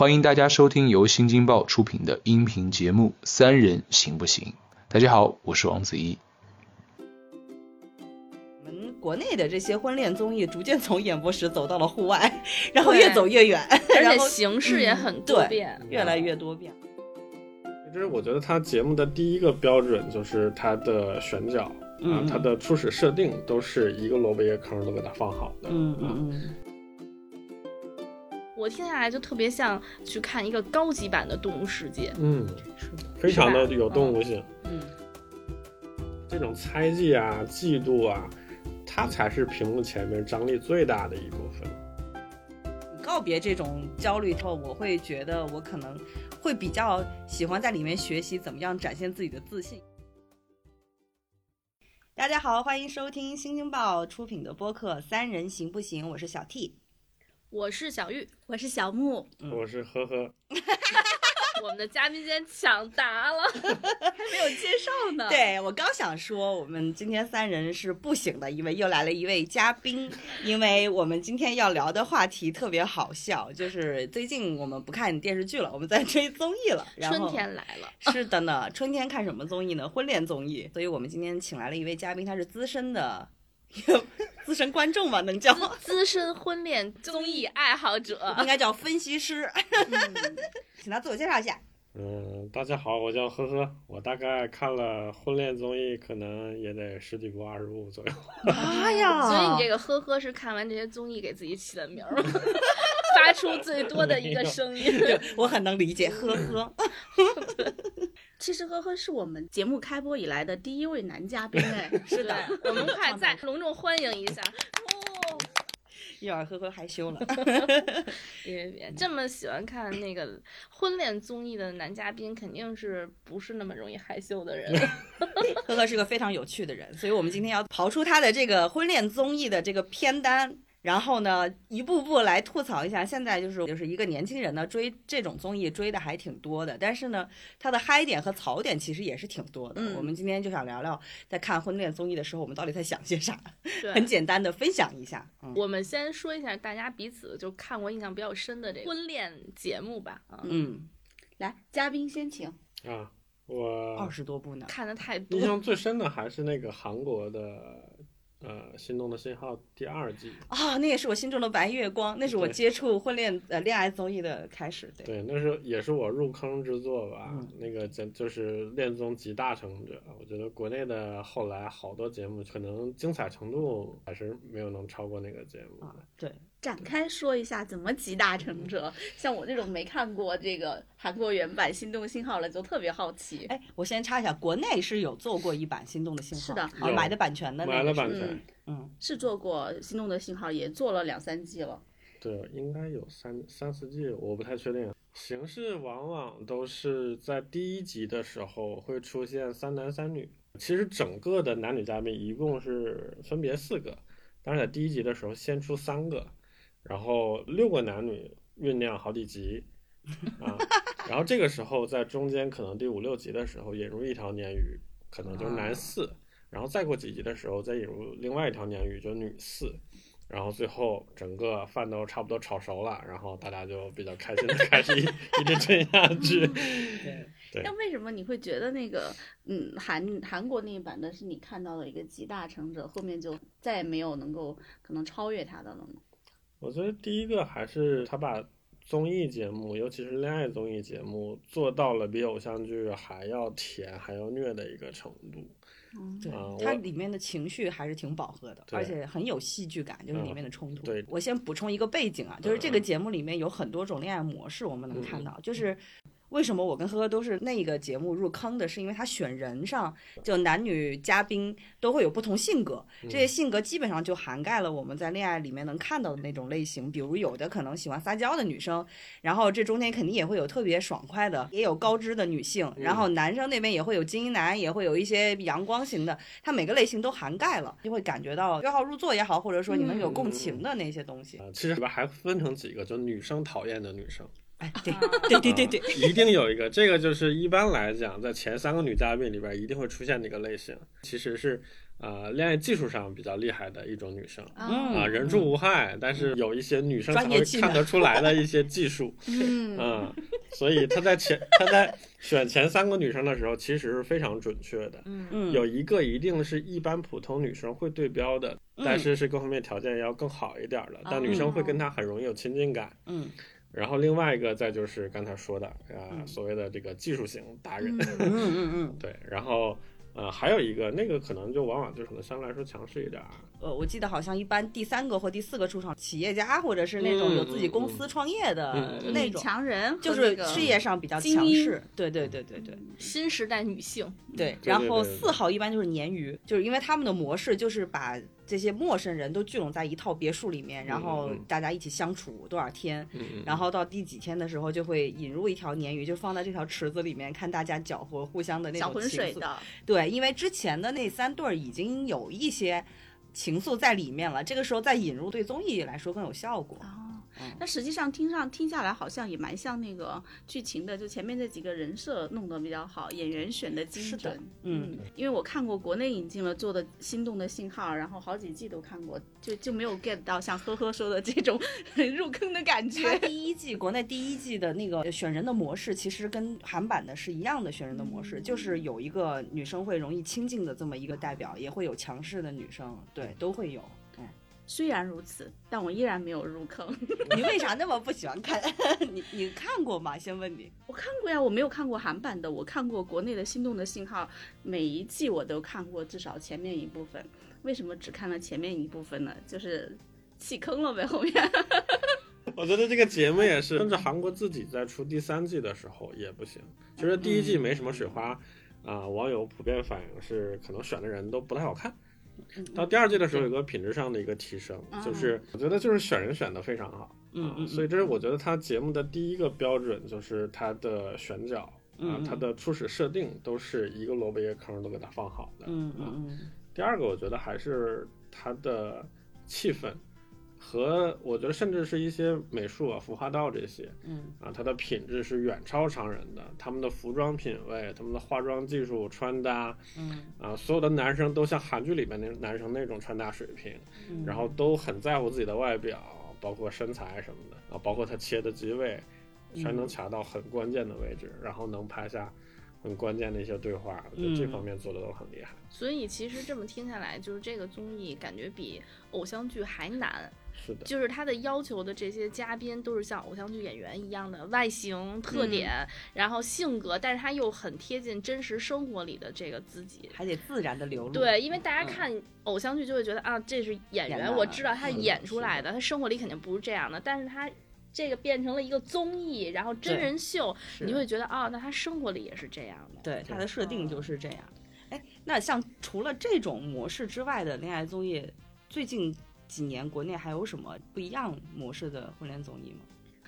欢迎大家收听由新京报出品的音频节目《三人行不行》。大家好，我是王子怡。我们国内的这些婚恋综艺逐渐从演播室走到了户外，然后越走越远，而且然后形式也很多变。越来越多变。其实我觉得它节目的第一个标准就是它的选角啊、嗯它的初始设定都是一个萝卜一个坑都给它放好的。嗯嗯嗯，我听下来就特别像去看一个高级版的《动物世界》。嗯，是非常的有动物性。嗯，这种猜忌啊、嫉妒啊，它才是屏幕前面张力最大的一部分。告别这种焦虑后，我会觉得我可能会比较喜欢在里面学习怎么样展现自己的自信。大家好，欢迎收听新京报出品的播客《三人行不行》，我是小 T。我是小玉，我是小木，嗯我是呵呵，我们的嘉宾今天抢答了。还没有介绍呢。，对我刚想说，我们今天三人是不行的，因为又来了一位嘉宾。因为我们今天要聊的话题特别好笑，就是最近我们不看电视剧了，我们在追综艺了。然后春天来了，是的呢，春天看什么综艺呢？婚恋综艺。所以我们今天请来了一位嘉宾，他是资深的资深观众吧，能叫资资深婚恋综艺爱好者。应该叫分析师。请他自我介绍一下。嗯，大家好，我叫呵呵，我大概看了婚恋综艺，可能也得十几部、二十部左右。妈呀 所以你这个呵呵是看完这些综艺给自己起的名儿吗？发出最多的一个声音。对我很能理解，呵呵。其实呵呵是我们节目开播以来的第一位男嘉宾哎。是的，我们快 再隆重欢迎一下。哦，一会儿呵呵害羞了。别别，这么喜欢看那个婚恋综艺的男嘉宾，肯定是不是那么容易害羞的人。呵呵是个非常有趣的人，所以我们今天要刨出他的这个婚恋综艺的这个片单，然后呢，一步步来吐槽一下。现在就是就是一个年轻人呢追这种综艺追的还挺多的，但是呢，他的嗨点和槽点其实也是挺多的。嗯我们今天就想聊聊，在看婚恋综艺的时候，我们到底在想些啥，对，很简单的分享一下。嗯我们先说一下大家彼此就看过印象比较深的这个婚恋节目吧。啊，嗯，来，嘉宾先请。啊，我二十多部呢。看的太多印。象最深的还是那个韩国的，呃，《心动的信号》第二季。啊、那也是我心中的白月光，那是我接触婚恋呃恋爱综艺的开始。对，对，那是也是我入坑之作吧。嗯那个简就是恋综集大成者，我觉得国内的后来好多节目可能精彩程度还是没有能超过那个节目啊。，对，展开说一下怎么集大成者。像我这种没看过这个韩国原版《心动信号》了，就特别好奇。哎，我先插一下，国内是有做过一版《心动的信号》，是的买的版权的那个买了版权，嗯嗯，是做过《心动的信号》，也做了两三季了。对，应该有三三四季，我不太确定。形式往往都是在第一集的时候会出现三男三女，其实整个的男女嘉宾一共是分别四个，但是在第一集的时候先出三个，然后六个男女酝酿好几集 啊，然后这个时候在中间可能第五六集的时候引入一条鲶鱼，可能就是男四，然后再过几集的时候再引入另外一条鲶鱼，就女四。然后最后整个饭都差不多炒熟了，然后大家就比较开心的 开始一一直追下去。对那为什么你会觉得那个嗯韩韩国那一版的是你看到的一个集大成者，后面就再也没有能够可能超越他的了呢？我觉得第一个还是他把综艺节目，尤其是恋爱综艺节目，做到了比偶像剧还要甜、还要虐的一个程度。嗯，对它里面的情绪还是挺饱和的，而且很有戏剧感，就是里嗯面的冲突。对我先补充一个背景啊，就是这个嗯节目里面有很多种恋爱模式，我们能看嗯到，就是。为什么我跟呵呵都是那个节目入坑的？是因为他选人上，就男女嘉宾都会有不同性格，这些性格基本上就涵盖了我们在恋爱里面能看到的那种类型。比如有的可能喜欢撒娇的女生，然后这中间肯定也会有特别爽快的，也有高知的女性，然后男生那边也会有精英男，也会有一些阳光型的，他每个类型都涵盖了，就会感觉到对号入座也好，或者说你们有共情的那些东西。啊，其实里边还分成几个，就女生讨厌的女生，哎，对对对对对，一定有一个，这个就是一般来讲，在前三个女嘉宾里边一定会出现的一个类型，其实是呃恋爱技术上比较厉害的一种女生。嗯。啊，人畜无害，但是有一些女生才会看得出来的一些技术，嗯。嗯，所以她在前 她在选前三个女生的时候，其实是非常准确的。嗯，有一个一定是一般普通女生会对标的，嗯。但是是各方面条件要更好一点的，但女生会跟她很容易有亲近感。嗯然后另外一个再就是刚才说的啊、嗯。所谓的这个技术型达人，嗯嗯嗯嗯，对，然后呃还有一个那个可能就往往就可能相对来说强势一点儿，呃，我记得好像一般第三个或第四个出场企业家，或者是那种有自己公司。创业的那种，强人就是事业上比较强势。对对对对对新时代女性，对。然后四号一般就是鲶鱼，就是因为他们的模式就是把这些陌生人都聚拢在一套别墅里面，然后大家一起相处多少天，然后到第几天的时候就会引入一条鲶鱼，就放在这条池子里面，看大家搅和互相的那种情愫。水的，对，因为之前的那三对儿已经有一些情愫在里面了，这个时候再引入对综艺来说更有效果。哦嗯，那实际上听上听下来好像也蛮像那个剧情的，就前面这几个人设弄得比较好，演员选的精准。嗯，因为我看过国内引进了做的《心动的信号》，然后好几季都看过，就就没有 get 到像呵呵说的这种 入坑的感觉。第一季国内第一季的那个选人的模式，其实跟韩版的是一样的选人的模式，就是有一个女生会容易亲近的这么一个代表，也会有强势的女生，对，都会有。嗯，虽然如此，但我依然没有入坑。你为啥那么不喜欢看？你你看过吗？先问你。我看过呀，我没有看过韩版的，我看过国内的《心动的信号》，每一季我都看过至少前面一部分。为什么只看了前面一部分呢？就是弃坑了呗，后面。我觉得这个节目也是，甚至韩国自己在出第三季的时候也不行。其实第一季没什么水花，啊、网友普遍反映是可能选的人都不太好看。到第二季的时候，有个品质上的一个提升，嗯就是我觉得就是选人选的非常好，啊嗯嗯。所以这是我觉得他节目的第一个标准，就是他的选角啊他的初始设定都是一个萝卜一个坑都给他放好的。嗯啊。嗯。嗯第二个，我觉得还是它的气氛和我觉得甚至是一些美术啊、服化道这些嗯啊，它的品质是远超常人的。他们的服装品味、他们的化妆技术、穿搭嗯啊，所有的男生都像韩剧里面那男生那种穿搭水平，嗯，然后都很在乎自己的外表，包括身材什么的啊，包括他切的机位，全能卡到很关键的位置，然后能拍下很关键的一些对话，我觉得这嗯方面做的都很厉害。所以其实这么听下来，就是这个综艺感觉比偶像剧还难。是的，就是他的要求的这些嘉宾都是像偶像剧演员一样的外形特点，然后性格，但是他又很贴近真实生活里的这个自己。还得自然的流露。对，因为大家嗯看偶像剧就会觉得啊，这是演员，演我知道他演出来的，他生活里肯定不是这样的，但是他。这个变成了一个综艺，然后真人秀，你会觉得哦、那他生活里也是这样的。对他的设定就是这样。哎，那像除了这种模式之外的恋爱综艺，最近几年国内还有什么不一样模式的婚恋综艺吗？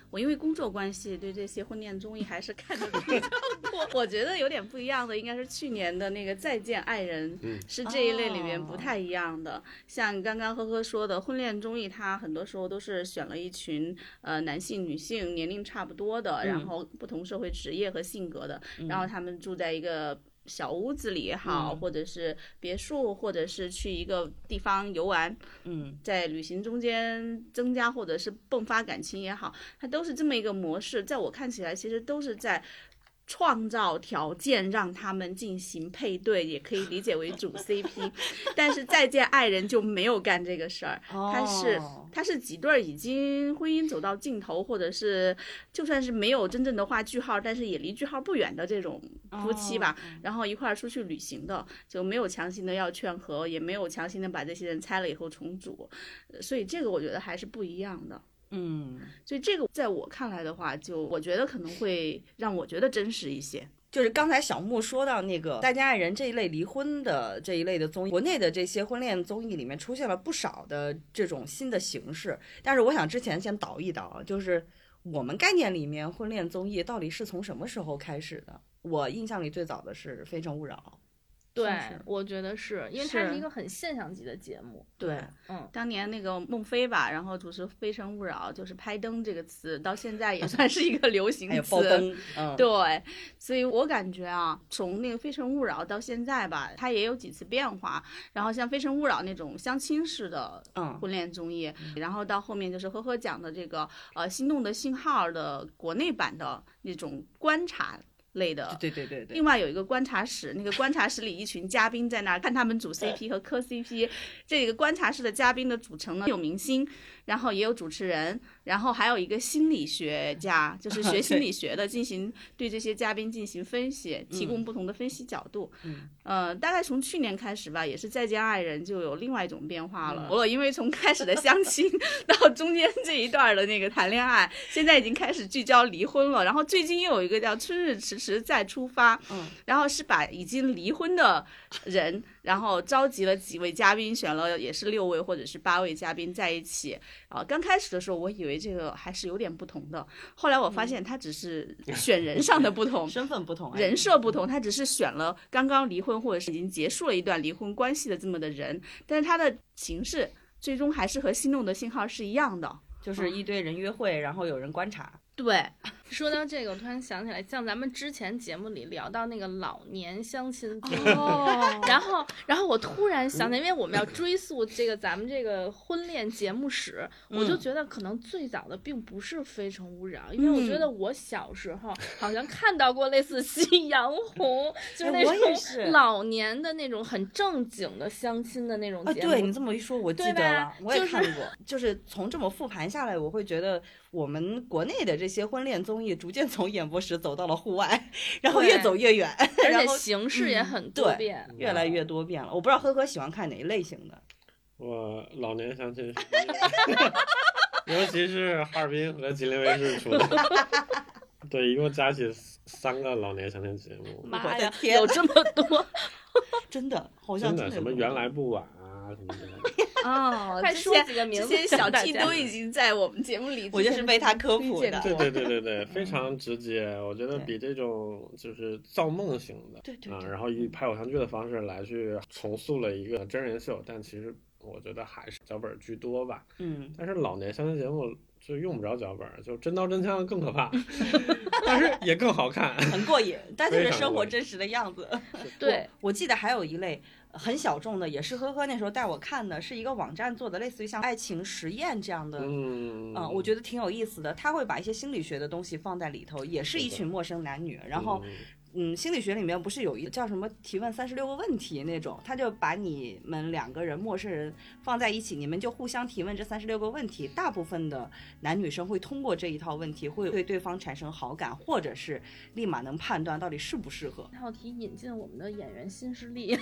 我因为工作关系，对这些婚恋综艺还是看的比较多。我觉得有点不一样的，应该是去年的那个《再见爱人》，嗯是这一类里面哦不太一样的。像刚刚呵呵说的，婚恋综艺它很多时候都是选了一群呃男性、女性年龄差不多的，嗯然后不同社会职业和性格的，然后他们住在一个。小屋子里也好，嗯或者是别墅，或者是去一个地方游玩，嗯在旅行中间增加或者是迸发感情也好，它都是这么一个模式。在我看起来，其实都是在创造条件让他们进行配对，也可以理解为主 CP。但是再见爱人就没有干这个事儿，他是哦他是几对儿已经婚姻走到尽头，或者是就算是没有真正的画句号，但是也离句号不远的这种夫妻吧。哦然后一块儿出去旅行的，就没有强行的要劝和，也没有强行的把这些人拆了以后重组，呃所以这个我觉得还是不一样的。嗯，所以这个在我看来的话，就我觉得可能会让我觉得真实一些。就是刚才小木说到那个《再见爱人》这一类离婚的这一类的综艺，国内的这些婚恋综艺里面出现了不少的这种新的形式。但是我想之前先导一导，就是我们概念里面婚恋综艺到底是从什么时候开始的？我印象里最早的是《非诚勿扰》，对我觉得是因为它是是一个很现象级的节目。对，嗯，当年那个孟非吧，然后主持《非诚勿扰》，就是“拍灯”这个词，到现在也算是一个流行还有词。爆灯，嗯，对，所以我感觉啊，从那个《非诚勿扰》到现在吧，它也有几次变化。然后像《非诚勿扰》那种相亲式的嗯婚恋综艺，然后到后面就是呵呵讲的这个呃《心动的信号》的国内版的那种观察类的。对对对对。另外有一个观察室，那个观察室里一群嘉宾在那儿看他们组 CP 和磕 CP。这个观察室的嘉宾的组成呢，有明星，然后也有主持人，然后还有一个心理学家，就是学心理 学的，进行对这些嘉宾进行分析，提供不同的分析角度。嗯，呃，大概从去年开始吧，也是再见爱人就有另外一种变化嗯了。我因为从开始的相亲到中间这一段的那个谈恋爱，现在已经开始聚焦离婚了。然后最近又有一个叫《春日迟迟再出发》，嗯，然后是把已经离婚的人，然后召集了几位嘉宾，选了也是六位或者是八位嘉宾在一起。啊，刚开始的时候我以为这个还是有点不同的，后来我发现他只是 选人上的不同，身份不同，哎人设不同，他只是选了刚刚离婚或者是已经结束了一段离婚关系的这么的人，但是他的形式最终还是和心动的信号是一样的。就是一堆人约会，然后有人观察，对，说到这个，我突然想起来，像咱们之前节目里聊到那个老年相亲综艺，哦 然后，然后我突然想起来，因为我们要追溯这个咱们这个婚恋节目史，我就嗯觉得可能最早的并不是《非诚勿扰》，因为我觉得我小时候好像看到过类似《夕阳红》，就是那种老年的那种很正经的相亲的那种啊，节目。对你这么一说，我记得了，我也就是看过。就是从这么复盘下来，我会觉得我们国内的这些婚恋综艺逐渐从演播室走到了户外，然后越走越远，而且然后形式也嗯很多对变。越来越多变了。我不知道呵呵喜欢看哪一类型的。我老年相亲 尤其是哈尔滨和吉林卫视出的，对，一共加起三个老年相亲节目，妈呀，天有这么多！真的，好像真的什么原来不晚啊什么的。哦快说几个名字这些小大 T 都已经在我们节目里，我就是被他科普的对对 对对对，非常直接，我觉得比这种就是造梦型的，啊，对对对然后以拍偶像剧的方式来去重塑了一个真人秀，但其实我觉得还是脚本居多吧。嗯，但是老年相亲节目就用不着脚本，就真刀真枪更可怕，但是也更好看。很过瘾，但就是生活真实的样子。对，我记得还有一类很小众的，也是呵呵那时候带我看的，是一个网站做的，类似于像爱情实验这样的。嗯。嗯，我觉得挺有意思的，他会把一些心理学的东西放在里头，也是一群陌生男女，然后嗯嗯，心理学里面不是有一个叫什么提问三十六个问题那种，他就把你们两个人陌生人放在一起，你们就互相提问这三十六个问题。大部分的男女生会通过这一套问题，会对对方产生好感，或者是立马能判断到底适不适合，这道题引进我们的演员新势力，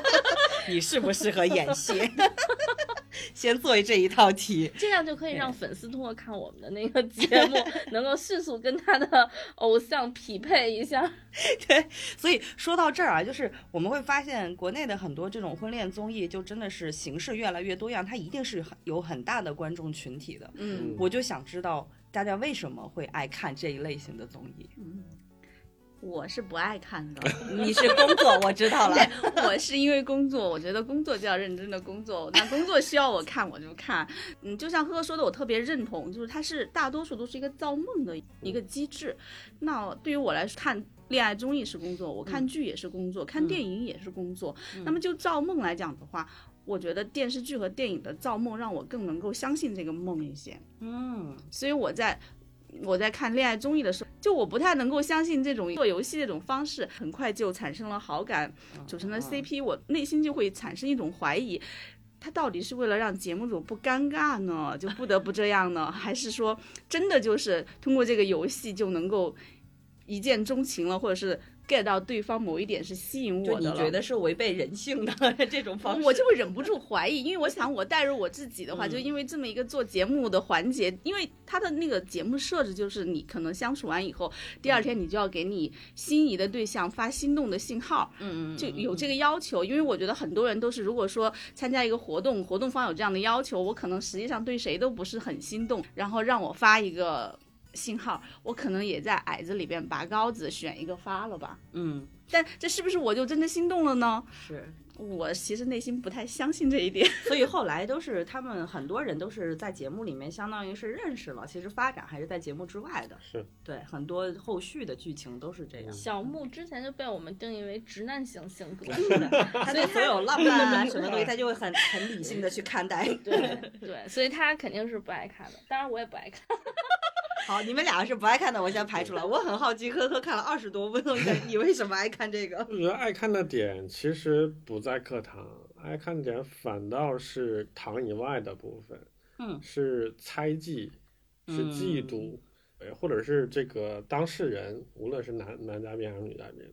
你适不适合演戏。先做这一套题，这样就可以让粉丝通过看我们的那个节目，能够迅速跟他的偶像匹配一下。对所以说到这儿啊，就是我们会发现国内的很多这种婚恋综艺，就真的是形式越来越多样，它一定是很有很大的观众群体的。嗯，我就想知道大家为什么会爱看这一类型的综艺？我是不爱看的。你是工作，我知道了。我是因为工作，我觉得工作就要认真的工作，那工作需要我看我就看。嗯，就像呵呵说的，我特别认同，就是它是大多数都是一个造梦的一个机制。那对于我来说，看恋爱综艺是工作，我看剧也是工作，看电影也是工作。那么就造梦来讲的话，我觉得电视剧和电影的造梦让我更能够相信这个梦一些。嗯，所以我在我在看恋爱综艺的时候，就我不太能够相信这种做游戏这种方式，很快就产生了好感，组成了 CP，我内心就会产生一种怀疑。他到底是为了让节目组不尴尬呢，就不得不这样呢，还是说真的就是通过这个游戏就能够一见钟情了，或者是 get 到对方某一点是吸引我的了？觉得是违背人性的 这种方式？我就会忍不住怀疑，因为我想我带入我自己的话，嗯就因为这么一个做节目的环节，因为他的那个节目设置就是你可能相处完以后，第二天你就要给你心仪的对象发心动的信号，嗯嗯，就有这个要求。因为我觉得很多人都是，如果说参加一个活动，活动方有这样的要求，我可能实际上对谁都不是很心动，然后让我发一个。信号，我可能也在矮子里边拔高子，选一个发了吧。嗯，但这是不是我就真的心动了呢？是。我其实内心不太相信这一点。所以后来都是他们很多人都是在节目里面，相当于是认识了，其实发展还是在节目之外的。是对，很多后续的剧情都是这样。小木之前就被我们定义为直男型性格，他对所有浪漫啊什么东西，他就会很很理性的去看待。对对，所以他肯定是不爱看的，当然我也不爱看。好，你们俩是不爱看的，我先排除了。我很好奇，呵呵看了二十多，分钟你为什么爱看这个？我觉得爱看的点其实不在课堂，爱看点反倒是堂以外的部分，嗯，是猜忌，是嫉妒，嗯，或者是这个当事人，无论是男男嘉宾还是女嘉宾，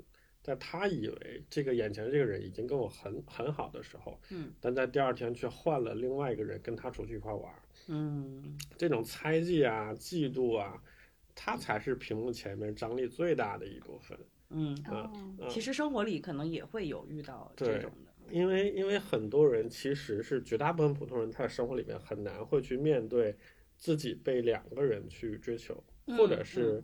在他以为这个眼前这个人已经跟我很很好的时候，嗯，但在第二天却换了另外一个人跟他出去一块玩。嗯，这种猜忌啊、嫉妒啊，他才是屏幕前面张力最大的一部分。嗯嗯，其实生活里可能也会有遇到这种的，因为因为很多人其实是绝大部分普通人，他在生活里面很难会去面对自己被两个人去追求，或者是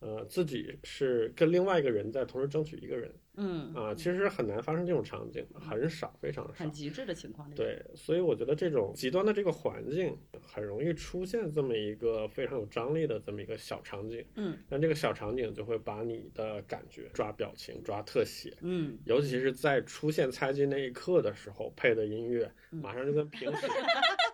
呃自己是跟另外一个人在同时争取一个人。嗯啊，其实很难发生这种场景，很少，非常少，很极致的情况。对，所以我觉得这种极端的这个环境，很容易出现这么一个非常有张力的这么一个小场景。嗯，但这个小场景就会把你的感觉抓表情、抓特写。嗯，尤其是在出现猜忌那一刻的时候，配的音乐马上就跟平时，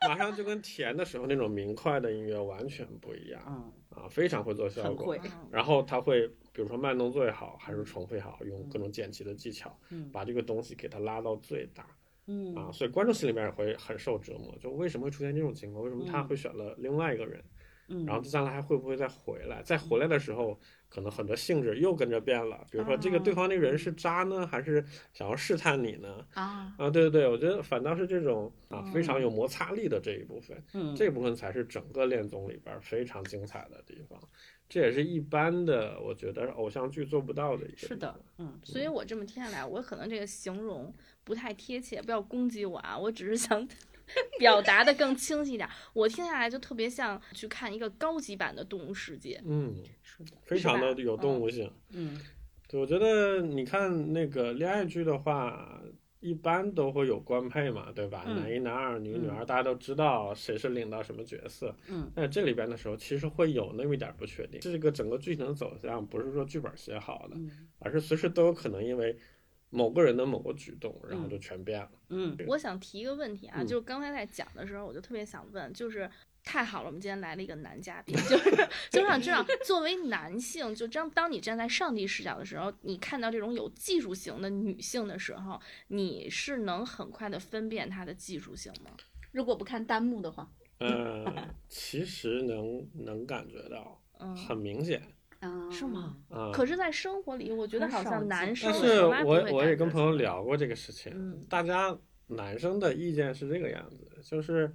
马上就跟甜的时候那种明快的音乐完全不一样。嗯，啊，非常会做效果。会。然后他会。比如说慢动作也好，还是重复也好，用各种剪辑的技巧，嗯，把这个东西给它拉到最大，嗯啊，所以观众心里面也会很受折磨。就为什么会出现这种情况？为什么他会选了另外一个人？嗯，然后接下来还会不会再回来？再回来的时候，可能很多性质又跟着变了。比如说这个对方那个人是渣呢，还是想要试探你呢？啊啊，对对对，我觉得反倒是这种啊非常有摩擦力的这一部分，嗯，这部分才是整个恋综里边非常精彩的地方。这也是一般的，我觉得偶像剧做不到的一个。是的，嗯，所以我这么听下来，我可能这个形容不太贴切，不要攻击我啊，我只是想 表达的更清晰一点。我听下来就特别像去看一个高级版的《动物世界》，嗯，是的，非常的有动物性。嗯，对，我觉得你看那个恋爱剧的话。一般都会有官配嘛，对吧？嗯、男一、男二、女一、女二，大家都知道谁是领到什么角色。嗯，但这里边的时候，其实会有那么一点不确定。这个整个剧情的走向，不是说剧本写好的，嗯、而是随时都有可能因为某个人的某个举动，然后就全变了。嗯，我想提一个问题啊，嗯、就是刚才在讲的时候，我就特别想问，就是。太好了，我们今天来了一个男嘉宾，就是 就想知道，作为男性，就当当你站在上帝视角的时候，你看到这种有技术型的女性的时候，你是能很快的分辨她的技术性吗？如果不看弹幕的话，嗯、呃，其实能能感觉到，嗯，很明显。啊，是吗？啊、可是，在生活里，我觉得好像男生但是我我也跟朋友聊过这个事情，嗯、大家男生的意见是这个样子，就是。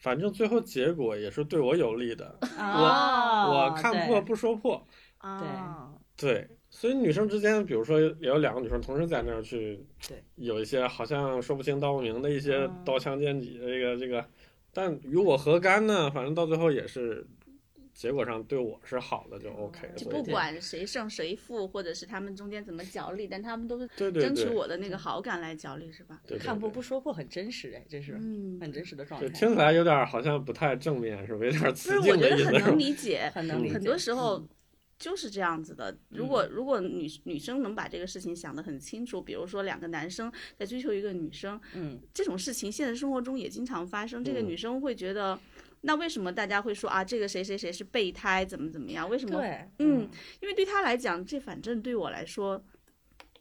反正最后结果也是对我有利的，哦、我我看破不说破，啊，对，所以女生之间，比如说也有两个女生同时在那儿去，对，有一些好像说不清道不明的一些嗯刀枪剑戟的这个这个，但与我何干呢？反正到最后也是。结果上对我是好的就 OK，就不管谁胜谁负，或者是他们中间怎么角力，但他们都是争取我的那个好感来角力，是吧？对，看破不说破很真实哎，这是嗯很真实的状态。对，听起来有点好像不太正面，是不是？有点雌不是，我觉得很。能理解，很能理解。很多时候就是这样子的。如果如果女女生能把这个事情想得很清楚，比如说两个男生在追求一个女生，嗯，这种事情现实生活中也经常发生。这个嗯女生会觉得。那为什么大家会说啊，这个谁谁谁是备胎，怎么怎么样？为什么？对，嗯，因为对他来讲，这反正对我来说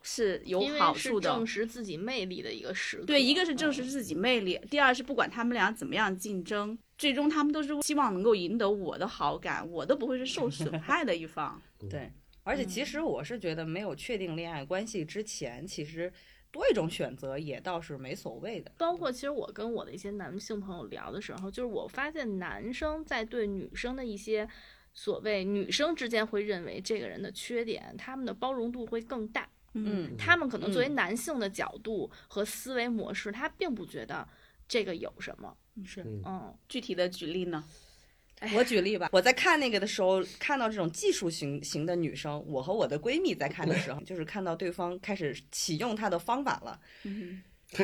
是有好处的，证实自己魅力的一个时刻。对，一个是证实自己魅力，第二是不管他们俩怎么样竞争，最终他们都是希望能够赢得我的好感，我都不会是受损 害的一方。对，而且其实我是觉得，没有确定恋爱关系之前，其实。多一种选择也倒是没所谓的，包括其实我跟我的一些男性朋友聊的时候，就是我发现男生在对女生的一些所谓女生之间会认为这个人的缺点，他们的包容度会更大。嗯，他们可能作为男性的角度和思维模式，他并不觉得这个有什么。是，嗯，具体的举例呢？我举例吧，我在看那个的时候，看到这种技术型型的女生，我和我的闺蜜在看的时候，就是看到对方开始启用她的方法了。嗯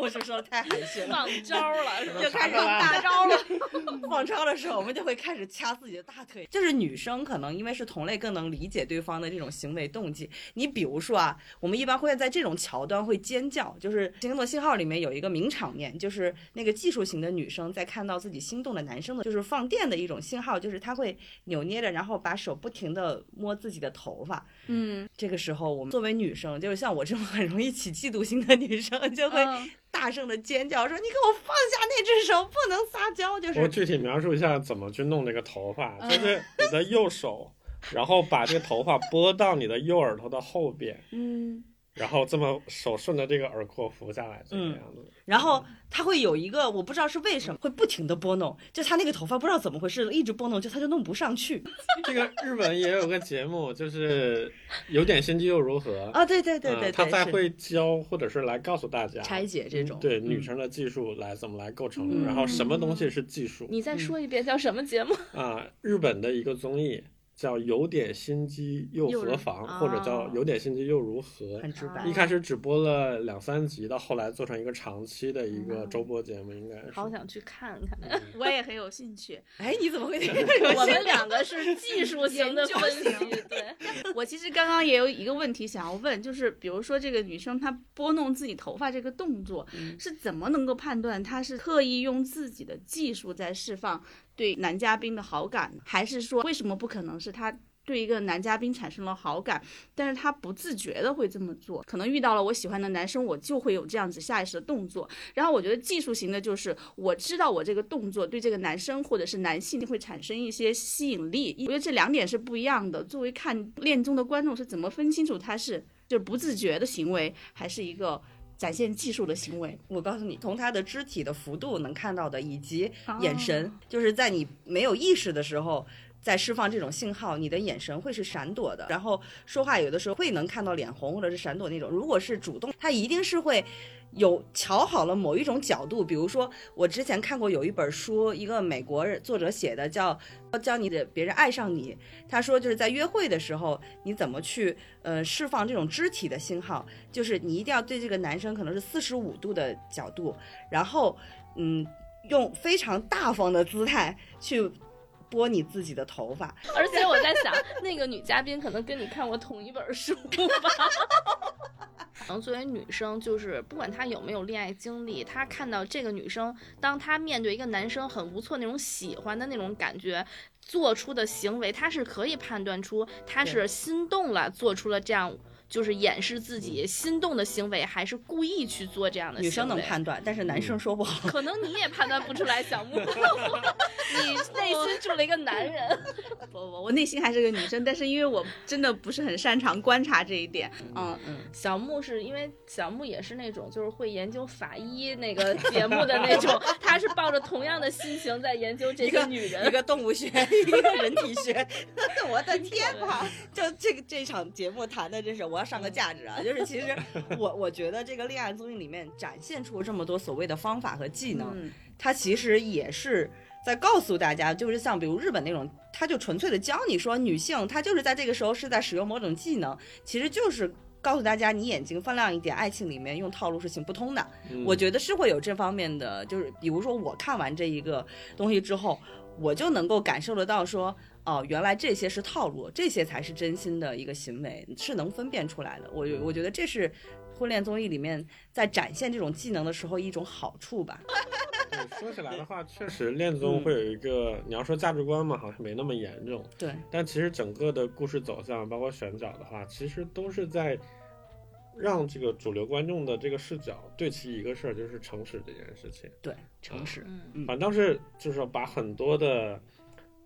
我是说太含蓄了。放招了是吧？就开始用大招了。放招的时候，我们就会开始掐自己的大腿。就是女生可能因为是同类，更能理解对方的这种行为动机。你比如说啊，我们一般会在这种桥段会尖叫。就是《行动信号》里面有一个名场面，就是那个技术型的女生在看到自己心动的男生的，就是放电的一种信号，就是她会扭捏着，然后把手不停的摸自己的头发。嗯，这个时候，我们作为女生，就是像我这种很容易起嫉妒心的女生，就会嗯。大声的尖叫说：“你给我放下那只手，不能撒娇。”就是我具体描述一下怎么去弄这个头发，就是你的右手，然后把这个头发拨到你的右耳朵的后边，嗯，然后这么手顺着这个耳廓扶下来，这个嗯样子。然后他会有一个，我不知道是为什么会不停的拨弄，就他那个头发不知道怎么回事，一直拨弄，就他就弄不上去 这个日本也有个节目，就是有点心机又如何啊！对对对对嗯他在，会教或者是来告诉大家拆解这种对嗯女生的技术来怎么来构成，嗯然后什么东西是技术你再说一遍叫什么节目？啊？日本的一个综艺叫《有点心机又何妨》，又或者叫哦《有点心机又如何》。很直白啊一。开始只播了两三集，到后来做成一个长期的一个周播节目，应该是。好想去看看。嗯 我也很有兴趣。哎，你怎么会？我们两个是技术型的分析，对，我其实刚刚也有一个问题想要问，就是比如说这个女生她拨弄自己头发这个动作，嗯是怎么能够判断她是特意用自己的技术在释放对男嘉宾的好感，还是说为什么不可能是她？对一个男嘉宾产生了好感，但是他不自觉的会这么做，可能遇到了我喜欢的男生，我就会有这样子下意识的动作。然后我觉得技术型的就是我知道我这个动作对这个男生或者是男性会产生一些吸引力，我觉得这两点是不一样的。作为看恋综的观众是怎么分清楚他是就是不自觉的行为，还是一个展现技术的行为？我告诉你，从他的肢体的幅度能看到的，以及哦眼神，就是在你没有意识的时候。在释放这种信号，你的眼神会是闪躲的，然后说话有的时候会能看到脸红或者是闪躲那种。如果是主动，他一定是会有瞧好了某一种角度。比如说，我之前看过有一本书，一个美国作者写的，叫《教你的别人爱上你》。他说就是在约会的时候，你怎么去呃释放这种肢体的信号，就是你一定要对这个男生可能是四十五度的角度，然后嗯，用非常大方的姿态去拨你自己的头发。而且我在想，那个女嘉宾可能跟你看过同一本书吧。可能作为女生，就是不管她有没有恋爱经历，她看到这个女生，当她面对一个男生很无措那种喜欢的那种感觉，做出的行为，她是可以判断出她是心动了，做出了这样就是掩饰自己心动的行为，还是故意去做这样的行为。女生能判断，但是男生说不好。可能你也判断不出来，小木，你内心住了一个男人。不不，我内心还是个女生，但是因为我真的不是很擅长观察这一点，嗯，嗯，小木是因为小木也是那种就是会研究法医那个节目的那种，他是抱着同样的心情在研究这些女人一人。个动物学，一个人体学，我的天哪！就这个这场节目谈的真是我要上个价值啊！就是其实 我我觉得这个恋爱综艺里面展现出这么多所谓的方法和技能，嗯它其实也是在告诉大家，就是像比如日本那种，他就纯粹的教你说，女性她就是在这个时候是在使用某种技能，其实就是告诉大家，你眼睛放亮一点，爱情里面用套路是行不通的。嗯我觉得是会有这方面的，就是比如说我看完这一个东西之后，我就能够感受得到说，哦，原来这些是套路，这些才是真心的一个行为，是能分辨出来的。我我觉得这是婚恋综艺里面在展现这种技能的时候一种好处吧。对说起来的话，确实恋综会有一个，你要说价值观嘛，好像没那么严重。对，但其实整个的故事走向，包括选角的话，其实都是在让这个主流观众的这个视角对齐一个事儿，就是诚实这件事情。对，诚实。嗯，反倒是就是说把很多的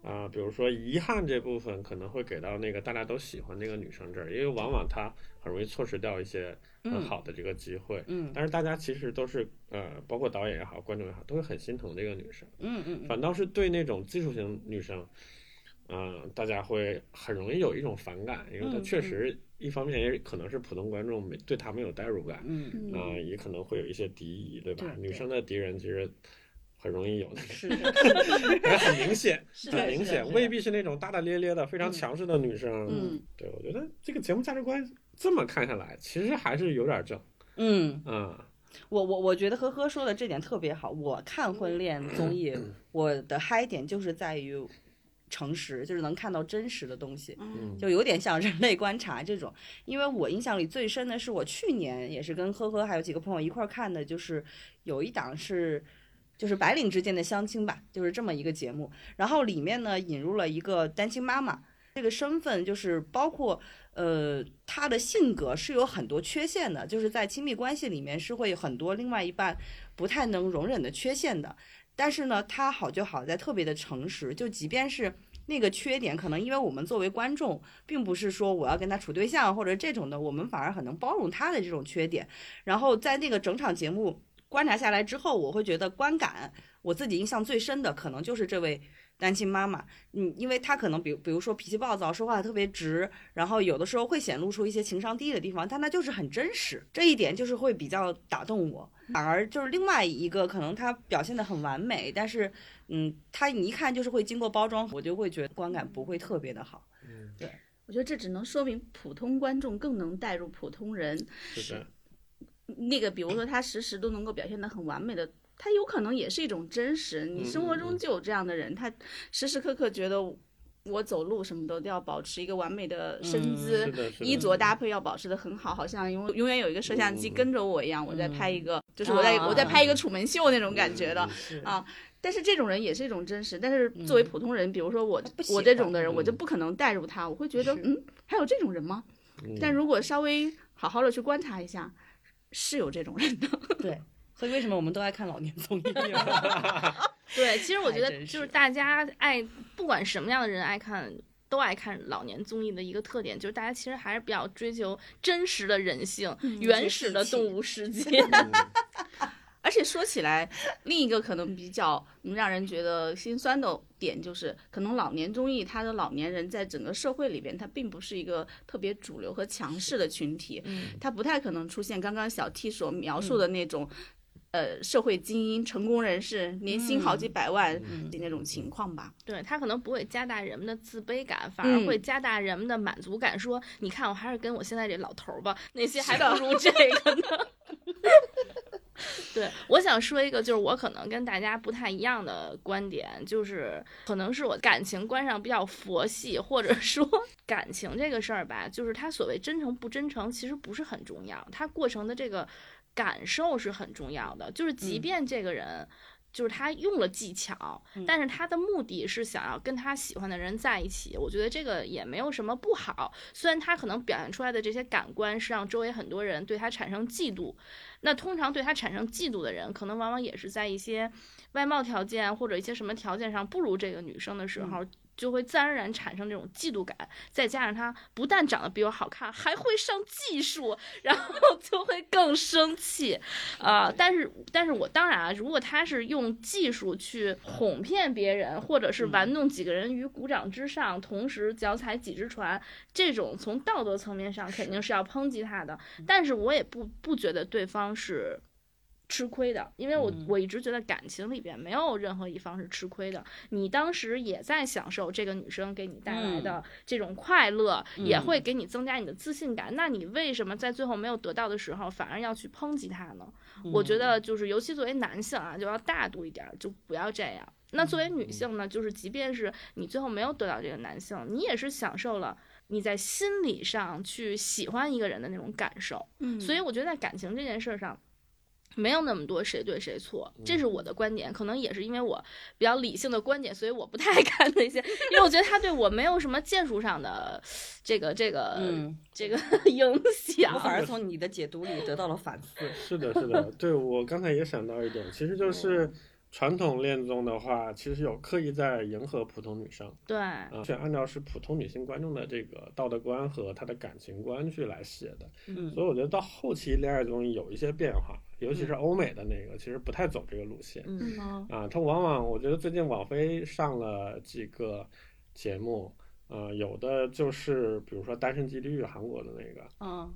啊、比如说遗憾这部分可能会给到那个大家都喜欢那个女生这儿，因为往往她很容易错失掉一些很嗯好的这个机会。嗯但是大家其实都是呃，包括导演也好，观众也好，都是很心疼这个女生。嗯嗯嗯，反倒是对那种技术型女生，嗯、大家会很容易有一种反感，因为她嗯确实一方面也可能是普通观众没对他没有代入感，嗯嗯啊、也可能会有一些敌意，对吧？对对女生的敌人其实很容易有 的，是是是也很明显，很明显，未必是那种大大咧咧的、非常嗯强势的女生。嗯，对，我觉得这个节目价值观这么看下来，其实还是有点正。嗯。嗯，我我我觉得呵呵说的这点特别好。我看婚恋综艺，我的嗨点就是在于诚实，就是能看到真实的东西，嗯就有点像人类观察这种。因为我印象里最深的是我去年也是跟呵呵还有几个朋友一块儿看的，就是有一档是。就是白领之间的相亲吧，就是这么一个节目。然后里面呢引入了一个单亲妈妈，这个身份就是包括呃她的性格是有很多缺陷的，就是在亲密关系里面是会有很多另外一半不太能容忍的缺陷的。但是呢，他好就好在特别的诚实，就即便是那个缺点，可能因为我们作为观众，并不是说我要跟他处对象或者这种的，我们反而很能包容他的这种缺点。然后在那个整场节目观察下来之后，我会觉得观感，我自己印象最深的可能就是这位单亲妈妈。嗯，因为她可能比比如说脾气暴躁，说话特别直，然后有的时候会显露出一些情商低的地方，但她就是很真实，这一点就是会比较打动我。反而就是另外一个，可能她表现的很完美，但是嗯，她你一看就是会经过包装，我就会觉得观感不会特别的好。嗯，对我觉得这只能说明普通观众更能带入普通人。是的，那个，比如说他时时都能够表现得很完美的，他有可能也是一种真实。你生活中就有这样的人，他时时刻刻觉得我走路什么的都要保持一个完美的身姿。衣着搭配要保持的很好，好像永永远有一个摄像机嗯跟着我一样，我在拍一个，就是我在、啊我在拍一个楚门秀那种感觉的。啊但是这种人也是一种真实，但是作为普通人，比如说我我这种的人，我就不可能带入他，我会觉得嗯，还有这种人吗？嗯但如果稍微好好的去观察一下，是有这种人的。对，所以为什么我们都爱看老年综艺？对，其实我觉得就是大家爱不管什么样的人爱看。都爱看老年综艺的一个特点，就是大家其实还是比较追求真实的人性、原始的动物世界。嗯 而且说起来，另一个可能比较能让人觉得心酸的点，就是可能老年综艺它的老年人在整个社会里边，它并不是一个特别主流和强势的群体，嗯它不太可能出现刚刚小 T 所描述的那种。呃，社会精英、成功人士，年薪好几百万嗯的那种情况吧。对他可能不会加大人们的自卑感，反而嗯会加大人们的满足感。说，你看，我还是跟我现在这老头儿吧，那些还不如这个呢。对，我想说一个，就是我可能跟大家不太一样的观点，就是可能是我感情观上比较佛系，或者说 感情这个事儿吧，就是它所谓真诚不真诚，其实不是很重要，它过程的这个感受是很重要的，就是即嗯便这个人。就是他用了技巧，嗯但是他的目的是想要跟他喜欢的人在一起，我觉得这个也没有什么不好。虽然他可能表现出来的这些感官是让周围很多人对他产生嫉妒，那通常对他产生嫉妒的人，可能往往也是在一些外貌条件或者一些什么条件上不如这个女生的时候。就会自然而然产生这种嫉妒感，再加上他不但长得比我好看，还会上技术，然后就会更生气，啊、但是，但是我当然啊，如果他是用技术去哄骗别人，或者是玩弄几个人于股掌之上，同时脚踩几只船，这种从道德层面上肯定是要抨击他的。但是我也不不觉得对方是。吃亏的，因为我嗯我一直觉得感情里边没有任何一方是吃亏的。你当时也在享受这个女生给你带来的这种快乐，也会给你增加你的自信感。那你为什么在最后没有得到的时候，反而要去抨击她呢？我觉得就是，尤其作为男性啊，就要大度一点，就不要这样。那作为女性呢，就是即便是你最后没有得到这个男性，你也是享受了你在心理上去喜欢一个人的那种感受。嗯所以我觉得在感情这件事上。没有那么多谁对谁错，这是我的观点，可能也是因为我比较理性的观点，所以我不太 看那些，因为我觉得他对我没有什么建树上的这个这个、嗯，这个 影我响。反而从你的解读里得到了反思。是的，是的，对我刚才也想到一点，其实就是传统恋综的话，其实有刻意在迎合普通女生对，啊，是按照是普通女性观众的这个道德观和她的感情观去来写的，嗯。所以我觉得到后期恋爱综艺有一些变化，尤其是欧美的那个，其实不太走这个路线。嗯嗯啊，它往往我觉得最近网飞上了几个节目，呃，有的就是比如说《单身即地狱》韩国的那个，嗯。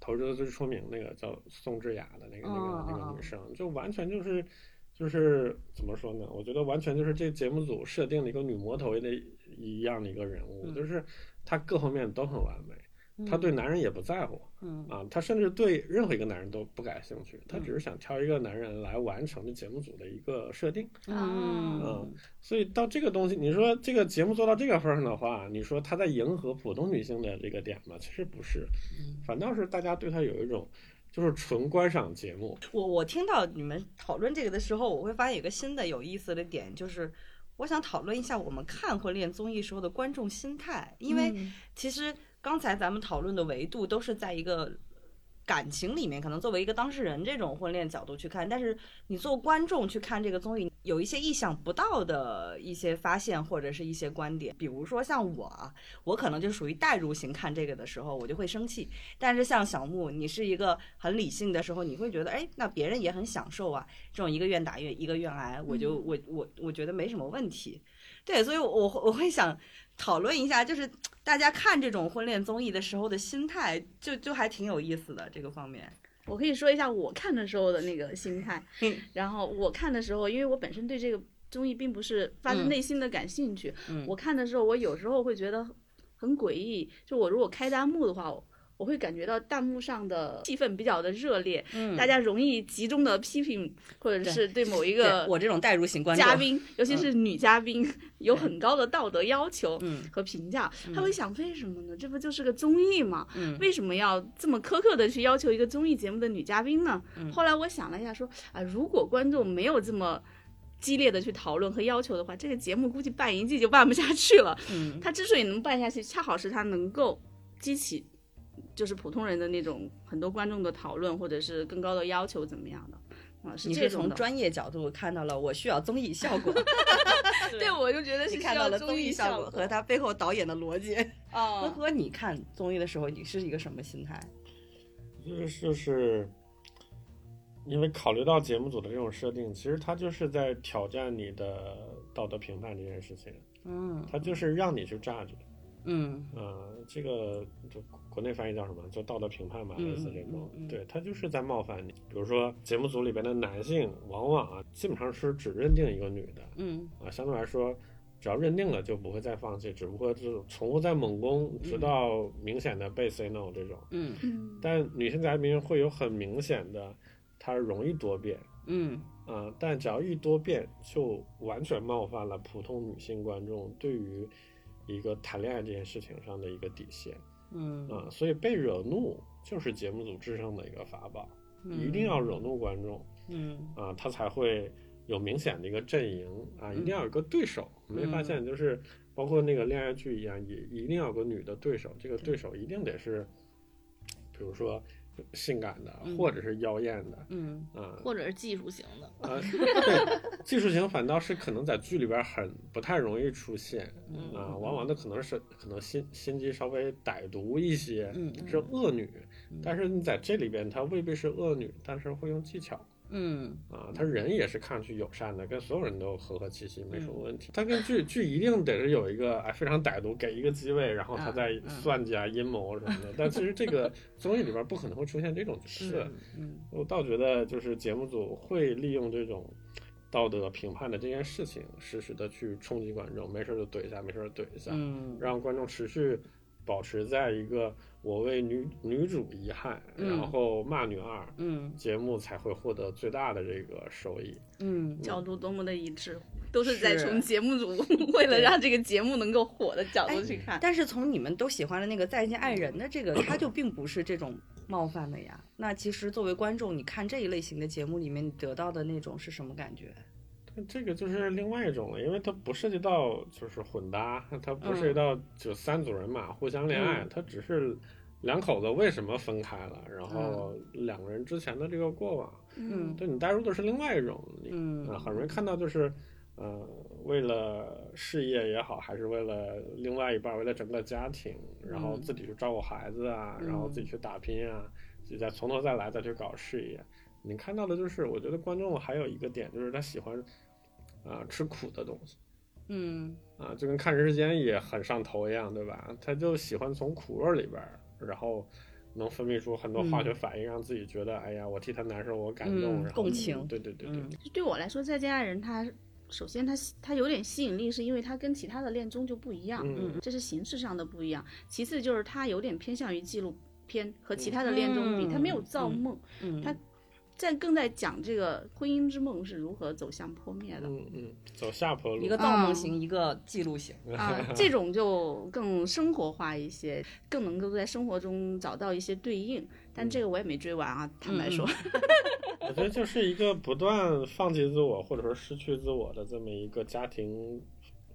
投资的最出名那个叫宋智雅的那个那个那嗯嗯个女生，就完全就是就是怎么说呢？我觉得完全就是这节目组设定了一个女魔头的一样的一个人物，嗯就是她各方面都很完美，她对男人也不在乎嗯啊，她甚至对任何一个男人都不感兴趣，她只是想挑一个男人来完成这节目组的一个设定。嗯所以到这个东西，你说这个节目做到这个份儿上的话，你说她在迎合普通女性的这个点吗？其实不是，反倒是大家对她有一种就是纯观赏节目。我我听到你们讨论这个的时候，我会发现有个新的有意思的点，就是我想讨论一下我们看婚恋综艺时候的观众心态，因为嗯其实刚才咱们讨论的维度都是在一个感情里面，可能作为一个当事人这种婚恋角度去看，但是你做观众去看这个综艺，有一些意想不到的一些发现或者是一些观点，比如说像我啊，我可能就属于代入型看这个的时候，我就会生气，但是像小木，你是一个很理性的时候，你会觉得，哎，那别人也很享受啊，这种一个愿打愿一个愿挨，我就我我我觉得没什么问题。对，所以我我我会想讨论一下，就是大家看这种婚恋综艺的时候的心态，就就还挺有意思的这个方面。我可以说一下我看的时候的那个心态嗯。然后我看的时候，因为我本身对这个综艺并不是发自嗯内心的感兴趣，嗯我看的时候，我有时候会觉得很诡异。就我如果开弹幕的话，我我会感觉到弹幕上的气氛比较的热烈，嗯大家容易集中的批评或者是对某一个我这种代入型观众，嘉宾，尤其是女嘉宾，有很高的道德要求嗯和评价。他会想，为什么呢？这不就是个综艺吗？嗯为什么要这么苛刻的去要求一个综艺节目的女嘉宾呢？嗯后来我想了一下说，啊，如果观众没有这么激烈的去讨论和要求的话，这个节目估计办一季就办不下去了。嗯它之所以能办下去，恰好是它能够激起。就是普通人的那种很多观众的讨论，或者是更高的要求怎么样的啊？是你这种。是从专业角度看到了我需要综艺效果，对，我就觉得是看到了需要综艺效果果和他背后导演的逻辑。呵哦，呵，你看综艺的时候，你是一个什么心态？就是就是，因为考虑到节目组的这种设定，其实他就是在挑战你的道德评判这件事情，嗯他就是让你去 judge。嗯呃，这个就国内翻译叫什么？就道德评判嘛，嗯类似这种。嗯嗯对，他就是在冒犯你。比如说节目组里边的男性，往往啊，基本上是只认定一个女的嗯啊，相对来说，只要认定了就不会再放弃，只不过就是重复在猛攻，直到明显的被 say no 这种。嗯嗯但女性嘉宾会有很明显的，她容易多变。嗯啊、但只要一多变，就完全冒犯了普通女性观众对于一个谈恋爱这件事情上的一个底线嗯。啊、所以被惹怒就是节目组制胜的一个法宝，嗯。一定要惹怒观众嗯。啊、他才会有明显的一个阵营啊、一定要有个对手。没发现就是包括那个恋爱剧一样，也一定要有个女的对手，这个对。手一定得是，比如说性感的嗯。或者是妖艳的嗯啊。或者是技术型的，啊，对，技术型反倒是可能在剧里边很不太容易出现嗯。啊，往往的可能是可能心心机稍微歹毒一些，嗯是恶女，但是你在这里边她未必是恶女，但是会用技巧嗯。啊，他人也是看上去友善的，跟所有人都和和气气，没什嗯。么问题。他跟剧剧一定得是有一个哎非常歹毒，给一个机位，然后她啊在嗯。算计啊阴谋什么的，但其实这个 综艺里边不可能会出现这种角色。嗯。我倒觉得就是节目组会利用这种道德评判的这件事情，实时的去冲击观众，没事就怼一下，没事就怼一下，嗯。让观众持续保持在一个我为女女主遗憾，嗯然后骂女二，嗯节目才会获得最大的这个收益。嗯角度多么的一致，都是在从节目组 为了让这个节目能够火的角度去看。但是从你们都喜欢的那个《再见爱人》的这个，它就并不是这种冒犯的呀。那其实作为观众，你看这一类型的节目里面，你得到的那种是什么感觉？但这个就是另外一种了，因为它不涉及到就是混搭，它不涉及嗯。到就三组人马互相恋爱，嗯。它只是两口子为什么分开了，然后两个人之前的这个过往，嗯。对你带入的是另外一种，你嗯。啊，很容易看到就是，呃，为了事业也好，还是为了另外一半，为了整个家庭，然后嗯。自己去照顾孩子啊，然后自己去打拼啊，自己再从头再来，再去搞事业。你看到的就是，我觉得观众还有一个点就是他喜欢，啊、吃苦的东西嗯。啊，就跟看人世间也很上头一样，对吧？他就喜欢从苦味儿里边儿，然后能分泌出很多化学反应，让自己觉得哎呀，我替他难受，我感动，嗯然后共情对对对对，嗯。对我来说，再见爱人他首先他他有点吸引力，是因为他跟其他的恋综就不一样，嗯。这是形式上的不一样。其次就是他有点偏向于纪录片，和其他的恋综比，嗯他没有造梦，嗯，他在更在讲这个婚姻之梦是如何走向破灭的。嗯嗯，走下坡路，一个造梦型，一个记录型。啊，这种就更生活化一些，更能够在生活中找到一些对应。但这个我也没追完啊，坦白说。我觉得就是一个不断放弃自我或者说失去自我的这么一个家庭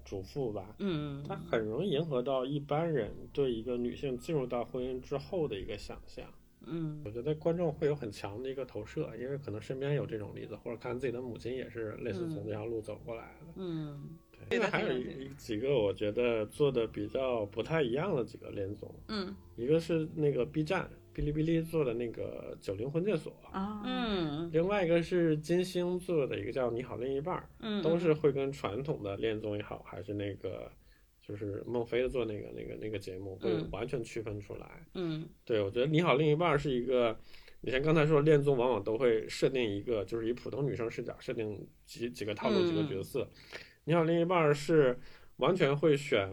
主妇吧。嗯她很容易迎合到一般人对一个女性进入到婚姻之后的一个想象。嗯。我觉得观众会有很强的一个投射，因为可能身边有这种例子，或者看自己的母亲也是类似从这条路走过来的。嗯。对，另外还有一一几个我觉得做的比较不太一样的几个恋综，嗯。一个是那个 B 站哔哩哔哩做的那个《九零婚介所》，啊，嗯。另外一个是金星做的一个叫《你好另一半》，嗯，都是会跟传统的恋综也好，还是那个就是孟非做那个那个那个节目，会嗯。完全区分出来。嗯。对我觉得《你好另一半》是一个，你像刚才说恋综往往都会设定一个，就是以普通女生视角设定几几个套路、嗯几个角色，你好另一半》是完全会选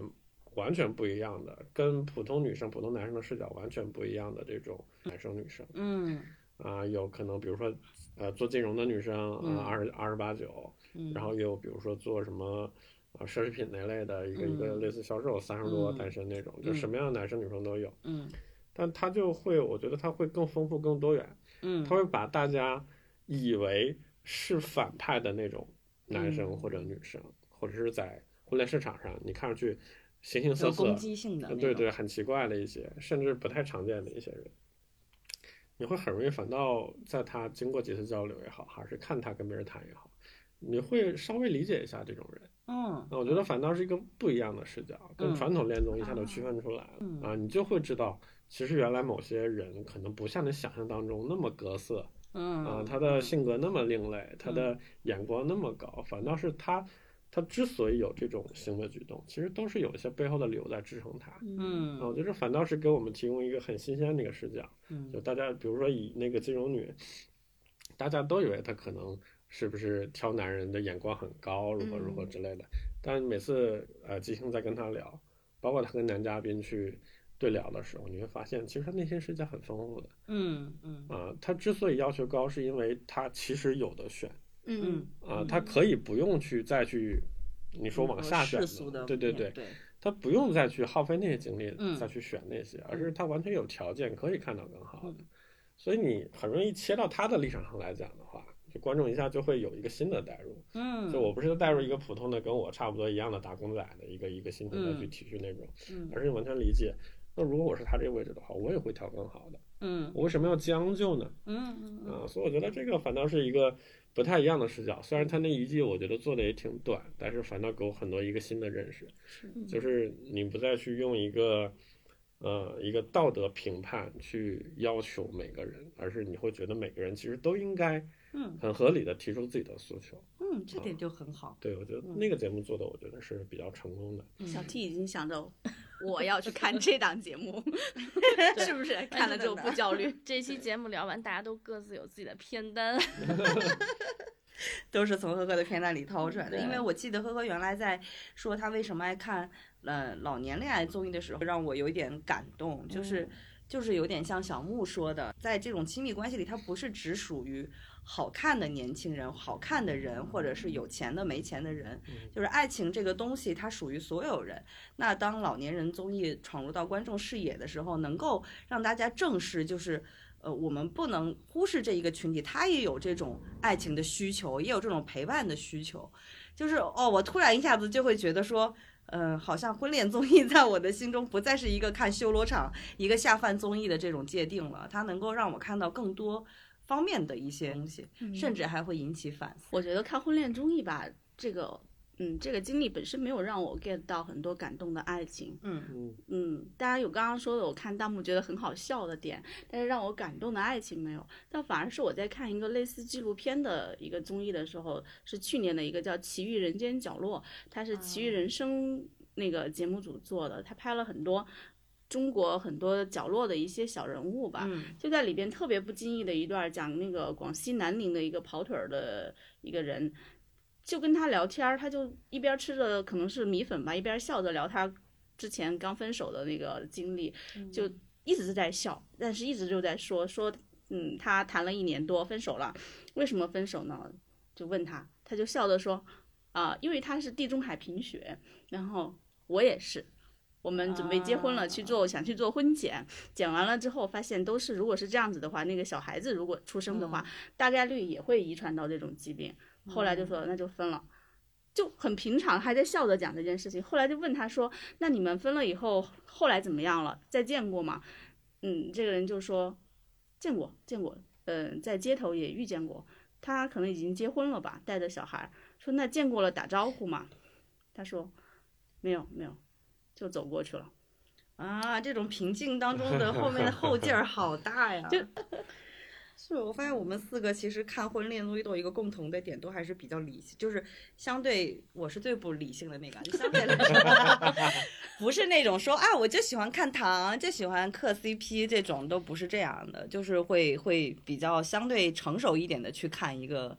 完全不一样的，跟普通女生、普通男生的视角完全不一样的这种男生女生。嗯。啊、有可能比如说，呃，做金融的女生，嗯。啊，二十二十八九，嗯，然后也有比如说做什么，呃，奢侈品那类的一个、一个嗯。类似销售，三十多嗯单身那种，就嗯。什么样的男生女生都有。嗯。但他就会，我觉得他会更丰富、更多元，嗯，他会把大家以为是反派的那种男生嗯。或者女生，或者是在婚恋市场上你看上去形形色色攻，击性的对对，很奇怪的一些，甚至不太常见的一些人，你会很容易反倒在他经过几次交流也好，还是看他跟别人谈也好，你会稍微理解一下这种人。嗯那我觉得反倒是一个不一样的视角，跟嗯传统恋综一下就区分出来了、嗯啊，你就会知道，其实原来某些人可能不像你想象当中那么格色嗯啊，他的性格那么另类，他的眼光那么高，反倒是他。他之所以有这种行为举动，其实都是有一些背后的理由在支撑他。嗯啊，我觉得反倒是给我们提供一个很新鲜的一个视角。嗯就大家比如说以那个金融女，大家都以为她可能是不是挑男人的眼光很高，如何如何之类的。但每次呃吉星在跟他聊，包括他跟男嘉宾去对聊的时候，你会发现其实他内心世界很丰富的嗯嗯啊。他之所以要求高，是因为他其实有的选嗯啊，他可以不用去再去。你说往下选的对对对，对，他不用再去耗费那些精力嗯再去选那些，而是他完全有条件可以看到更好的，所以你很容易切到他的立场上来讲的话，就观众一下就会有一个新的代入。嗯，就我不是代入一个普通的跟我差不多一样的打工仔的一个一个心情再去嗯体恤那种，嗯而是完全理解。那如果我是他这个位置的话，我也会挑更好的。嗯我为什么要将就呢？嗯嗯嗯啊，所以我觉得这个反倒是一个不太一样的视角。虽然他那一季我觉得做的也挺短，但是反倒给我很多一个新的认识，就是你不再去用一个呃一个道德评判去要求每个人，而是你会觉得每个人其实都应该嗯很合理的提出自己的诉求。嗯，这点就很好。对，我觉得那个节目做的，我觉得是比较成功的。小 T 已经想着我要去看这档节目，是不是？看了之后不焦虑。这期节目聊完，大家都各自有自己的片单。都是从呵呵的片单里掏出来的。因为我记得呵呵原来在说他为什么爱看呃老年恋爱综艺的时候，让我有一点感动，就是、就是有点像小木说的，在这种亲密关系里，它不是只属于好看的年轻人、好看的人，或者是有钱的、没钱的人，就是爱情这个东西，它属于所有人。那当老年人综艺闯入到观众视野的时候，能够让大家正视，就是呃，我们不能忽视这一个群体，他也有这种爱情的需求，也有这种陪伴的需求。就是哦，我突然一下子就会觉得说，嗯、好像婚恋综艺在我的心中不再是一个看修罗场、一个下饭综艺的这种界定了，它能够让我看到更多方面的一些东西，甚至还会引起反思。我觉得看婚恋综艺吧，这个嗯，这个经历本身没有让我 get 到很多感动的爱情。嗯嗯嗯，大家有刚刚说的，我看弹幕觉得很好笑的点，但是让我感动的爱情没有。但反而是我在看一个类似纪录片的一个综艺的时候，是去年的一个叫《奇遇人间角落》，它是奇遇人生那个节目组做的，他拍了很多。中国很多角落的一些小人物吧。嗯就在里边特别不经意的一段讲那个广西南宁的一个跑腿儿的一个人，就跟他聊天儿，他就一边吃着可能是米粉吧，一边笑着聊他之前刚分手的那个经历，就一直是在笑，但是一直就在说说，嗯，他谈了一年多分手了，为什么分手呢？就问他，他就笑着说，啊、因为他是地中海贫血，然后我也是。我们准备结婚了，去做想去做婚检，检完了之后发现都是，如果是这样子的话，那个小孩子如果出生的话，大概率也会遗传到这种疾病。后来就说那就分了，就很平常，还在笑着讲这件事情。后来就问他说：“那你们分了以后，后来怎么样了？再见过吗？”嗯，这个人就说：“见过，见过。嗯、在街头也遇见过。他可能已经结婚了吧，带着小孩。说那见过了，打招呼吗？”他说：“没有，没有，就走过去了。”啊，这种平静当中的后面的后劲儿好大呀！就是我发现我们四个其实看婚恋综艺都有一个共同的点，都还是比较理性，就是相对我是最不理性的那个，就相对来说，不是那种说啊我就喜欢看糖，就喜欢磕 CP 这种都不是这样的，就是会会比较相对成熟一点的去看一个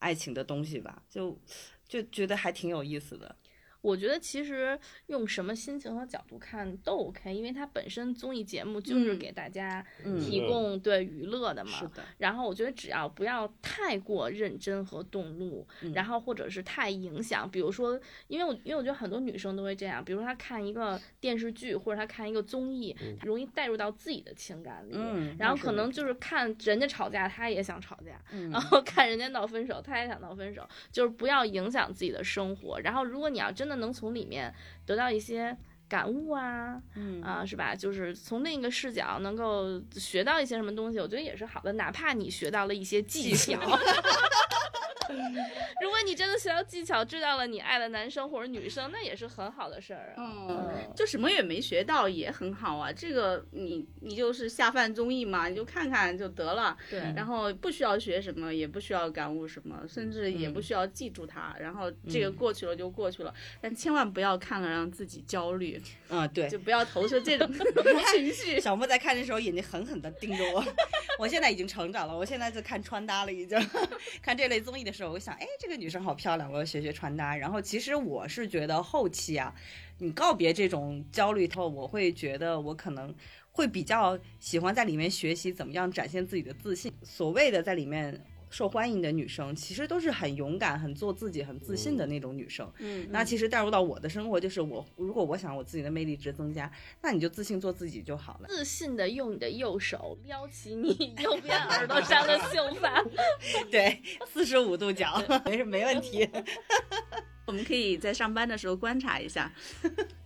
爱情的东西吧，就就觉得还挺有意思的。我觉得其实用什么心情和角度看都 OK，因为它本身综艺节目就是嗯给大家嗯提供对娱乐的嘛。是的，然后我觉得只要不要太过认真和动怒，嗯然后或者是太影响，比如说，因为我因为我觉得很多女生都会这样，比如说她看一个电视剧或者她看一个综艺，她容易带入到自己的情感里。嗯，然后可能就是看人家吵架，她也想吵架，嗯然后看人家闹分手，她也想闹分手，就是不要影响自己的生活。然后如果你要真的能从里面得到一些感悟啊，嗯啊，是吧？就是从另一个视角能够学到一些什么东西，我觉得也是好的。哪怕你学到了一些技巧，如果你真的学到技巧，追到了你爱的男生或者女生，那也是很好的事儿啊。嗯，就什么也没学到也很好啊。这个你你就是下饭综艺嘛，你就看看就得了。对，然后不需要学什么，也不需要感悟什么，甚至也不需要记住它。然后这个过去了就过去了，但千万不要看了让自己焦虑，嗯，对，就不要投射这种 情绪。小莫在看的时候眼睛狠狠地盯着我，我现在已经成长了，我现在在看穿搭了，已经 看这类综艺的时候，我想，哎，这个女生好漂亮，我要学学穿搭。然后其实我是觉得后期啊，你告别这种焦虑后，我会觉得我可能会比较喜欢在里面学习怎么样展现自己的自信。所谓的在里面。受欢迎的女生其实都是很勇敢、很做自己、很自信的那种女生。嗯，那其实带入到我的生活，就是我如果我想我自己的魅力值增加，那你就自信做自己就好了。自信的用你的右手撩起你 右边耳朵上的秀发。对，四十五度角，没事，没问题。我们可以在上班的时候观察一下，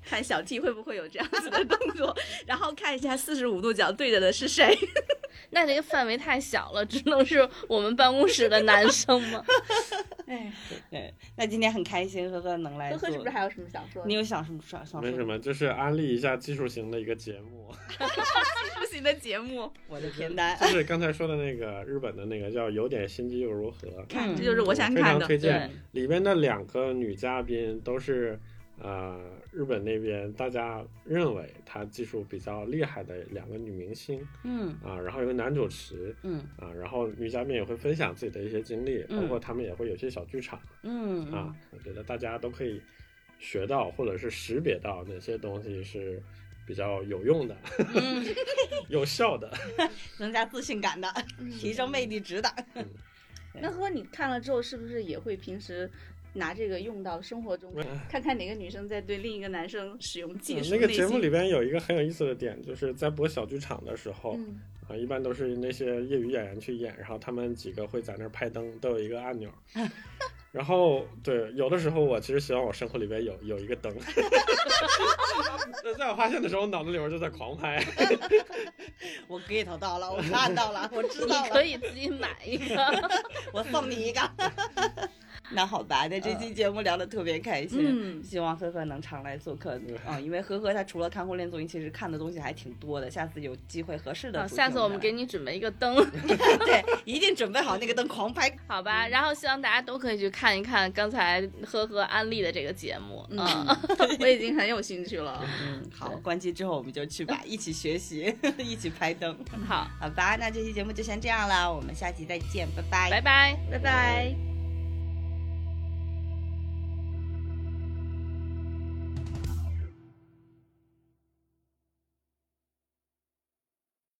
看小 T 会不会有这样子的动作，然后看一下四十五度角对着的是谁。那这个范围太小了，只能是我们办公室的男生吗？哎，对，那今天很开心，呵呵能来。呵呵是不是还有什么想说的？你有想什么想想说？没什么，就是安利一下技术型的一个节目，技术型的节目，我的天单就。是刚才说的那个日本的那个叫《有点心机又如何》，看，嗯这就是我想看的。常推荐。里边的两个女嘉宾都是呃日本那边大家认为她技术比较厉害的两个女明星嗯。啊，然后有个男主持嗯。啊，然后女嘉宾也会分享自己的一些经历，嗯。包括他们也会有些小剧场嗯啊，我觉得大家都可以学到或者是识别到哪些东西是比较有用的、嗯，有效的。增加自信感的，提升魅力值的。那和，你看了之后是不是也会平时拿这个用到生活中，看看哪个女生在对另一个男生使用技术？嗯那个节目里边有一个很有意思的点，就是在播小剧场的时候，嗯啊，一般都是那些业余演员去演，然后他们几个会在那儿拍灯，都有一个按钮。然后，对，有的时候我其实希望我生活里边有有一个灯。在我发现的时候，我脑子里边就在狂拍。我 get 到了，我看到了，我知道了，可以自己买一个。我送你一个。那好吧，那这期节目聊得特别开心，嗯希望呵呵能常来做客啊、因为呵呵他除了看婚恋综艺，其实看的东西还挺多的。下次有机会合适的啊，下次我们给你准备一个灯，对，一定准备好那个灯狂拍。好吧？然后希望大家都可以去看。一看刚才呵呵安利的这个节目。嗯嗯，，我已经很有兴趣了。嗯，好，关机之后我们就去吧，一起学习，一起拍灯。好，好吧，那这期节目就先这样了，我们下期再见，拜拜，拜拜。拜拜。